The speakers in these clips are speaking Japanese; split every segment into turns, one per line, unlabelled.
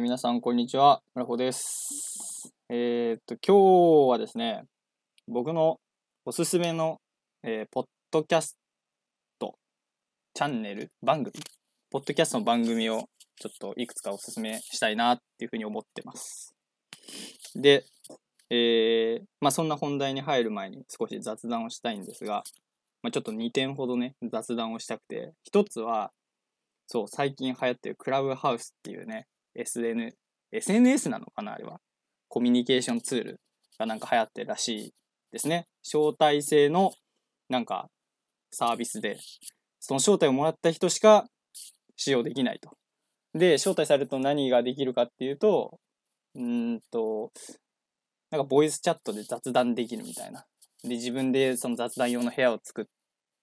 皆さんこんにちは、村穂です。えーっと、今日はですね、僕のおすすめの、えーポッドキャストチャンネル、番組、ポッドキャストの番組をちょっといくつかおすすめしたいなっていうふうに思ってます。で、えーまあそんな本題に入る前に少し雑談をしたいんですが、まあ、ちょっと2点ほどね、雑談をしたくて、一つは、そう、最近流行ってるクラブハウスっていうね、SN、SNS なのかなあれは。コミュニケーションツールがなんか流行ってるらしいですね。招待制のなんかサービスで、その招待をもらった人しか使用できないと。で、招待されると何ができるかっていうと、うんと、なんかボイスチャットで雑談できるみたいな。で、自分でその雑談用の部屋を作っ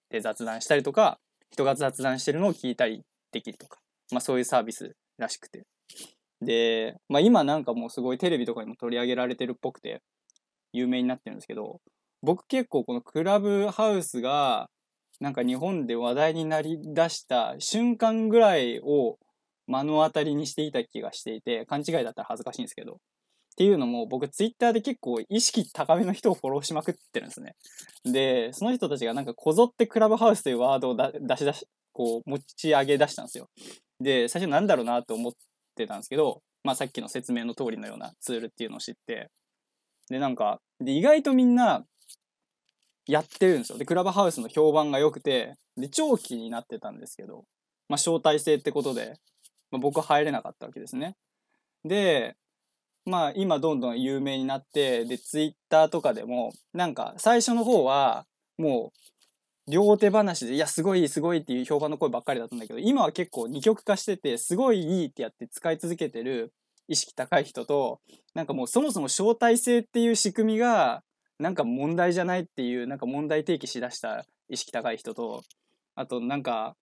て雑談したりとか、人が雑談してるのを聞いたりできるとか、まあそういうサービスらしくて。で、まあ今なんかもうすごいテレビとかにも取り上げられてるっぽくて、有名になってるんですけど、僕結構このクラブハウスが、なんか日本で話題になりだした瞬間ぐらいを目の当たりにしていた気がしていて、勘違いだったら恥ずかしいんですけど。っていうのも僕ツイッターで結構意識高めの人をフォローしまくってるんですね。で、その人たちがなんかこぞってクラブハウスというワードを出し出し、こう持ち上げ出したんですよ。で、最初なんだろうなと思っててたんですけど、まあさっきの説明の通りのようなツールっていうのを知って、で、なんか、で、意外とみんなやってるんですよ。で、クラブハウスの評判が良くて、で、長期になってたんですけど、まあ招待制ってことで、まあ、僕入れなかったわけですね。で、まあ今どんどん有名になって、で、ツイッターとかでも、なんか最初の方は、もう、両手話で、いや、すごい、すごいっていう評判の声ばっかりだったんだけど、今は結構二極化してて、すごいいいってやって使い続けてる意識高い人と、なんかもうそもそも招待制っていう仕組みが、なんか問題じゃないっていう、なんか問題提起しだした意識高い人と、あとなんか、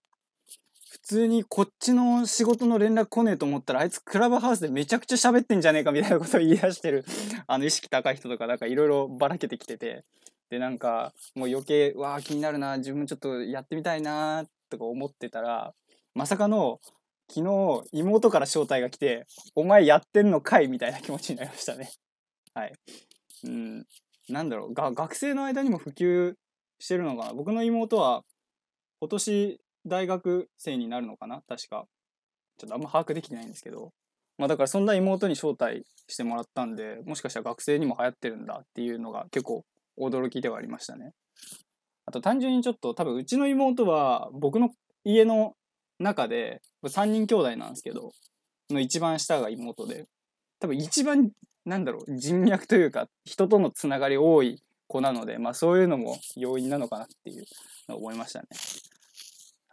普通にこっちの仕事の連絡来ねえと思ったら、あいつクラブハウスでめちゃくちゃ喋ってんじゃねえかみたいなことを言い出してる、あの意識高い人とか、なんかいろいろばらけてきてて、で、なんか、もう余計、わあ、気になるな、自分ちょっとやってみたいな、とか思ってたら、まさかの、昨日、妹から招待が来て、お前やってんのかいみたいな気持ちになりましたね。はい。うん、なんだろう、が、学生の間にも普及してるのかな。僕の妹は、今年、大学生になるのかな確か。ちょっとあんま把握できてないんですけど。まあだからそんな妹に招待してもらったんで、もしかしたら学生にも流行ってるんだっていうのが結構驚きではありましたね。あと単純にちょっと多分うちの妹は僕の家の中で3人兄弟なんですけど、の一番下が妹で、多分一番なんだろう人脈というか人とのつながり多い子なので、まあそういうのも要因なのかなっていうのを思いましたね。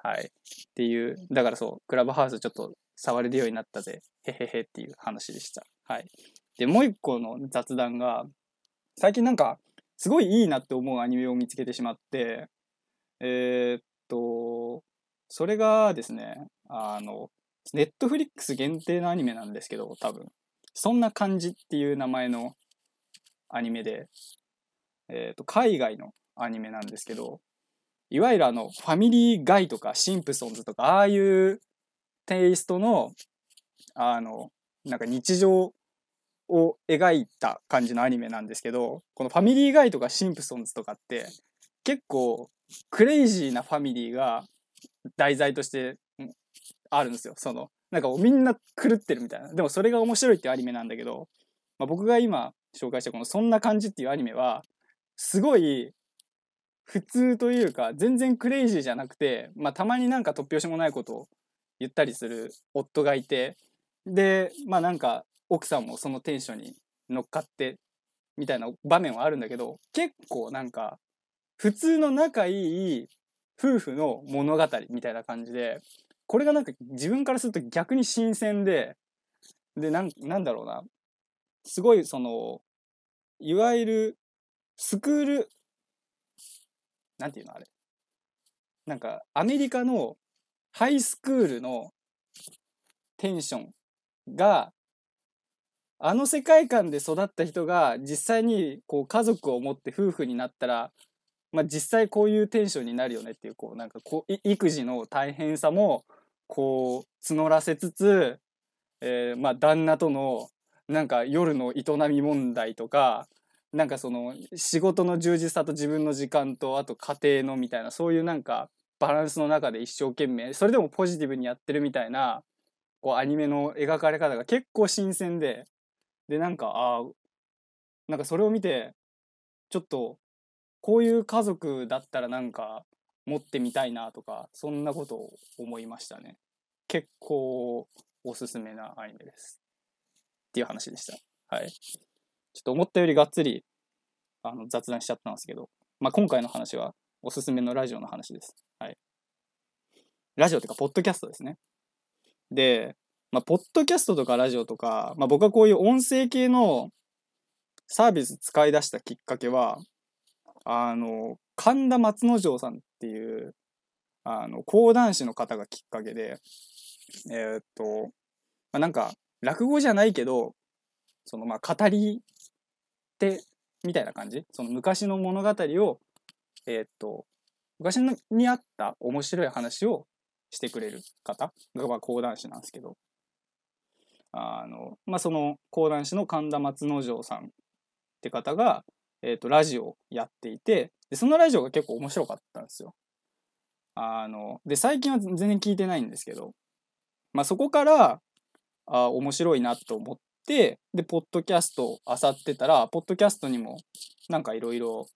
はい。っていう、だからそう、クラブハウスちょっと触れるようになったぜ、へへへっていう話でした。はい。で、もう一個の雑談が、最近なんか、すごいいいなって思うアニメを見つけてしまって、えーっと、それがですね、あの、ネットフリックス限定のアニメなんですけど、多分。そんな感じっていう名前のアニメで、えーっと、海外のアニメなんですけど、いわゆるあの、ファミリーガイとかシンプソンズとか、ああいうテイストの、あの、なんか日常を描いた感じのアニメなんですけど、このファミリーガイとかシンプソンズとかって、結構クレイジーなファミリーが題材としてあるんですよ。その、なんかみんな狂ってるみたいな。でもそれが面白いっていうアニメなんだけど、まあ、僕が今紹介したこのそんな感じっていうアニメは、すごい普通というか、全然クレイジーじゃなくて、まあたまになんか突拍子もないことを言ったりする夫がいて、で、まあなんか奥さんもそのテンションに乗っかってみたいな場面はあるんだけど、結構なんか普通の仲いい夫婦の物語みたいな感じで、これがなんか自分からすると逆に新鮮で、で、なんなんだろうな、すごいその、いわゆるスクール、なんていうのあれ。なんかアメリカのハイスクールのテンションが、あの世界観で育った人が実際にこう家族を持って夫婦になったら、まあ、実際こういうテンションになるよねっていうこうなんかこう育児の大変さもこう募らせつつえー、まあ旦那とのなんか夜の営み問題とかなんかその仕事の充実さと自分の時間とあと家庭のみたいなそういうなんかバランスの中で一生懸命それでもポジティブにやってるみたいなこうアニメの描かれ方が結構新鮮ででなんかああなんかそれを見てちょっとこういう家族だったらなんか持ってみたいなとかそんなことを思いましたね。結構おすすめなアニメです。っていう話でした。はい。ちょっと思ったよりがっつりあの雑談しちゃったんですけど、まあ、今回の話はおすすめのラジオの話です。はい。ラジオというかポッドキャストですね。で、まあ、ポッドキャストとかラジオとか、まあ、僕はこういう音声系のサービス使い出したきっかけは、あの、神田松之丞さんっていう、あの、講談師の方がきっかけで、えー、っと、まあ、なんか、落語じゃないけど、その、まあ、語り手みたいな感じ？その昔の物語を、えー、っと、昔にあった面白い話をしてくれる方が、まあ、講談師なんですけど、あの、まあ、その講談師の神田松之丞さんって方が、えっ、ー、と、ラジオをやっていて、で、そのラジオが結構面白かったんですよ。あの、で、最近は全然聞いてないんですけど、まあ、そこから、あ面白いなと思って、で、ポッドキャストを漁ってたら、ポッドキャストにもなんかいろいろ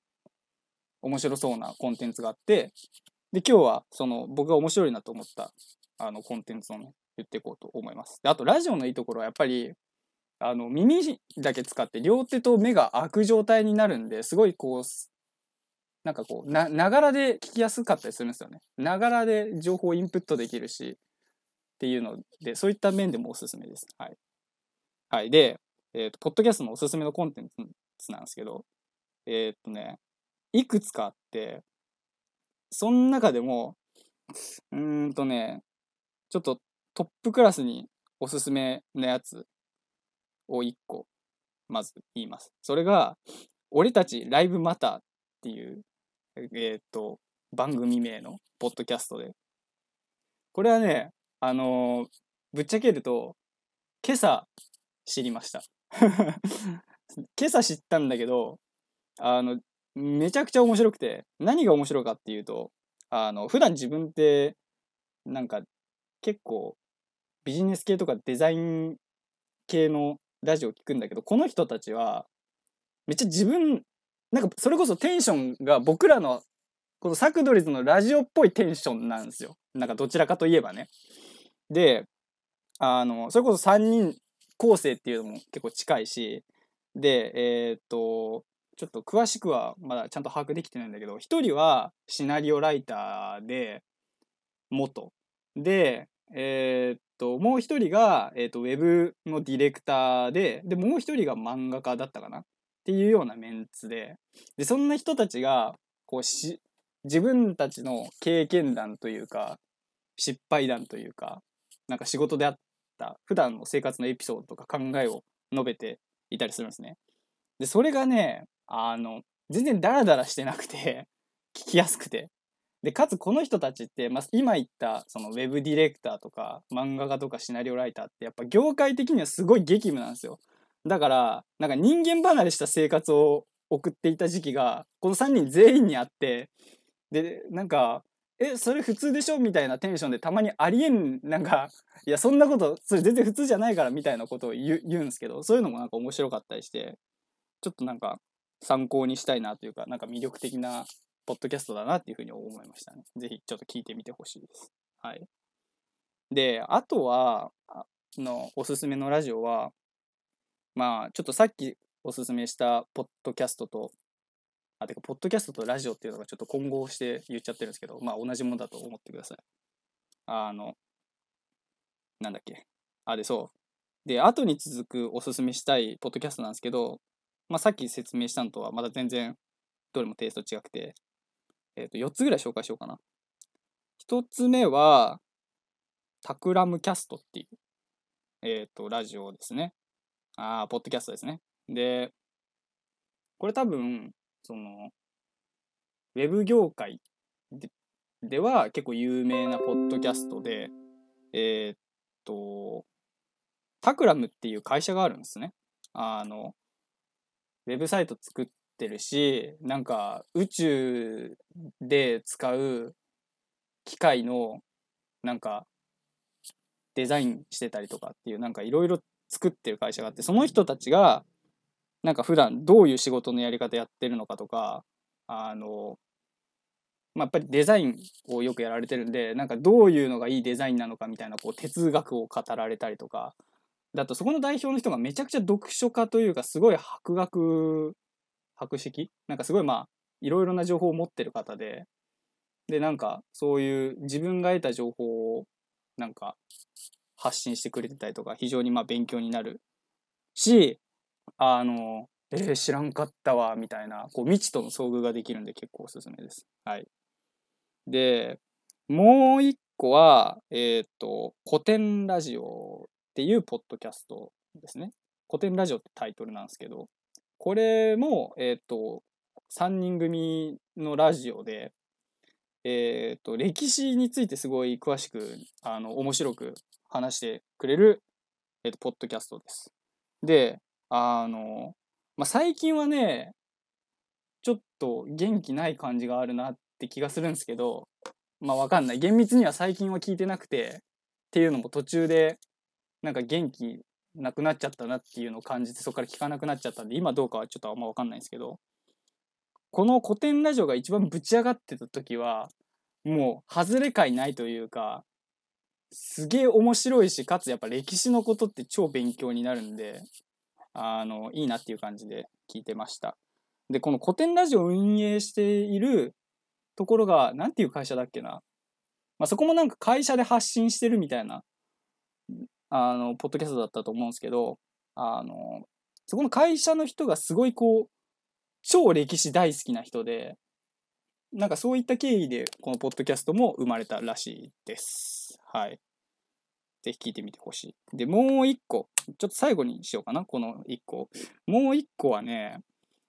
面白そうなコンテンツがあって、で、今日はその僕が面白いなと思ったあのコンテンツをね、言っていこうと思います。あとラジオのいいところはやっぱり、あの、耳だけ使って両手と目が開く状態になるんで、すごいこう、なんかこう、な、がらで聞きやすかったりするんですよね。ながらで情報をインプットできるし、っていうので、そういった面でもおすすめです。はい。はい。で、え、ー、と、ポッドキャストのおすすめのコンテンツなんですけど、えっ、とね、いくつかあって、その中でも、うーんとね、ちょっとトップクラスにおすすめのやつを1個、まず言います。それが、俺たちライブマターっていう、えっ、と、番組名のポッドキャストで。これはね、あのー、ぶっちゃけると、今朝知りました。今朝知ったんだけど、あの、めちゃくちゃ面白くて、何が面白かっていうと、あの、普段自分って、なんか、結構、ビジネス系とかデザイン系のラジオを聞くんだけど、この人たちは、めっちゃ自分、なんかそれこそテンションが僕らの、このサクドリズのラジオっぽいテンションなんですよ。なんかどちらかといえばね。で、あの、それこそ3人構成っていうのも結構近いし、で、えー、っと、ちょっと詳しくはまだちゃんと把握できてないんだけど、一人はシナリオライターで、元。で、えー、っと、もう一人が、えー、と、ウェブのディレクターで、で、もう一人が漫画家だったかな？っていうようなメンツで、で、そんな人たちが、こうし、自分たちの経験談というか、失敗談というか、なんか仕事であった普段の生活のエピソードとか考えを述べていたりするんですね。で、それがね、あの、全然ダラダラしてなくて、聞きやすくて。で、かつこの人たちって、まあ、今言ったそのウェブディレクターとか漫画家とかシナリオライターってやっぱ業界的にはすごい激務なんですよ。だから、なんか人間離れした生活を送っていた時期が、この3人全員にあって、で、なんか、え、それ普通でしょ？みたいなテンションでたまにありえん、なんか、いや、そんなこと、それ全然普通じゃないからみたいなことを言うんですけど、そういうのもなんか面白かったりして、ちょっとなんか参考にしたいなというか、なんか魅力的なポッドキャストだなっていうふうに思いましたね。ぜひちょっと聞いてみてほしいです。はい。で、あとは、のおすすめのラジオは、まあ、ちょっとさっきおすすめしたポッドキャストと、あ、てか、ポッドキャストとラジオっていうのがちょっと混合して言っちゃってるんですけど、まあ、同じものだと思ってください。あの、なんだっけ。あ、で、そう。で、後に続くおすすめしたいポッドキャストなんですけど、まあ、さっき説明したのとはまだ全然どれもテイスト違くて、えっ、ー、と、4つぐらい紹介しようかな。1つ目は、タクラムキャストっていう、えっ、ー、と、ラジオですね。ああ、ポッドキャストですね。で、これ多分、その、ウェブ業界ででは結構有名なポッドキャストで、えっ、と、タクラムっていう会社があるんですね。あの、ウェブサイト作ってるし、なんか宇宙で使う機械のなんかデザインしてたりとかっていうなんかいろいろ作ってる会社があってその人たちがなんか普段どういう仕事のやり方やってるのかとかあのまあ、やっぱりデザインをよくやられてるんでなんかどういうのがいいデザインなのかみたいなこう哲学を語られたりとか。だとそこの代表の人がめちゃくちゃ読書家というかすごい博学博識？なんかすごいまあいろいろな情報を持ってる方ででなんかそういう自分が得た情報をなんか発信してくれてたりとか非常にまあ勉強になるしあのえー、知らんかったわみたいなこう未知との遭遇ができるんで結構おすすめです。はい。でもう一個はえっ、ー、と古典ラジオっていうポッドキャストですね。古典ラジオってタイトルなんですけどこれもえっ、ー、と3人組のラジオでえっ、ー、と、歴史についてすごい詳しく、あの、面白く話してくれる、えっ、ー、と、ポッドキャストです。で、あの、まあ、最近はね、ちょっと元気ない感じがあるなって気がするんですけど、まあわかんない。厳密には最近は聞いてなくて、っていうのも途中で、なんか元気なくなっちゃったなっていうのを感じて、そこから聞かなくなっちゃったんで、今どうかはちょっとあんまわかんないんですけど、この古典ラジオが一番ぶち上がってた時は、もう外れ感ないというか、すげえ面白いし、かつやっぱ歴史のことって超勉強になるんで、あの、いいなっていう感じで聞いてました。で、この古典ラジオを運営しているところが、なんていう会社だっけな。まあ、そこもなんか会社で発信してるみたいな、あの、ポッドキャストだったと思うんですけど、あの、そこの会社の人がすごいこう、超歴史大好きな人で、なんかそういった経緯でこのポッドキャストも生まれたらしいです。はい。ぜひ聞いてみてほしい。で、もう一個。ちょっと最後にしようかな、この一個。もう一個はね、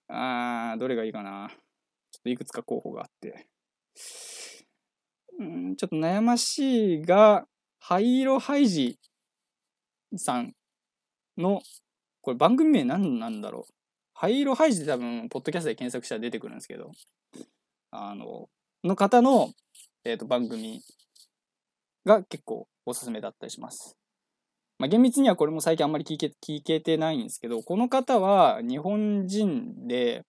あー、どれがいいかな。ちょっといくつか候補があって。うん、ちょっと悩ましいが、灰色ハイジさんの、これ番組名何なんだろう。灰色ハイジで多分、ポッドキャストで検索したら出てくるんですけど、あの、の方の、えっ、ー、と、番組が結構おすすめだったりします。まあ、厳密にはこれも最近あんまり聞け聞けてないんですけど、この方は日本人で、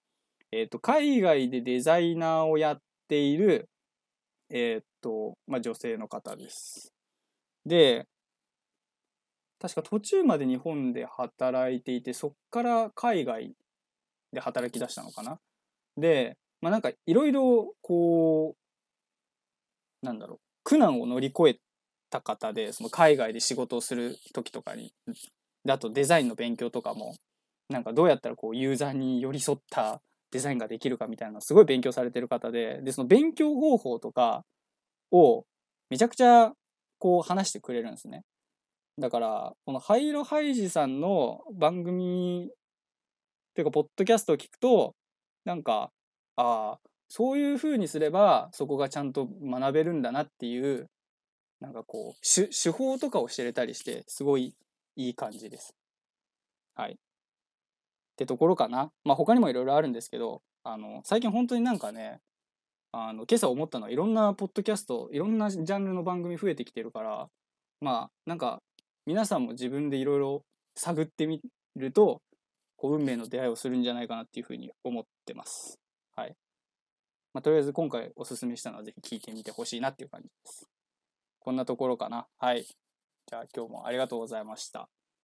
えっ、ー、と、海外でデザイナーをやっている、えっ、ー、と、まあ、女性の方です。で、確か途中まで日本で働いていて、そっから海外で働き出したのかな？で、まあなんかいろいろこう、なんだろう、苦難を乗り越えた方で、その海外で仕事をする時とかに、であとデザインの勉強とかも、なんかどうやったらこうユーザーに寄り添ったデザインができるかみたいなすごい勉強されてる方で、で、その勉強方法とかをめちゃくちゃこう話してくれるんですね。だから、このハイロハイジさんの番組っていうか、ポッドキャストを聞くと、なんか、ああ、そういう風にすれば、そこがちゃんと学べるんだなっていう、なんかこう、手手法とかを知れたりして、すごいいい感じです。はい。ってところかな。まあ他にもいろいろあるんですけど、あの、最近本当になんかね、あの、今朝思ったのは、いろんなポッドキャスト、いろんなジャンルの番組増えてきてるから、まあ、なんか、皆さんも自分でいろいろ探ってみると、こう運命の出会いをするんじゃないかなっていうふうに思ってます。はい。まあ、とりあえず今回おすすめしたのはぜひ聞いてみてほしいなっていう感じです。こんなところかな。はい。じゃあ今日もありがとうございました。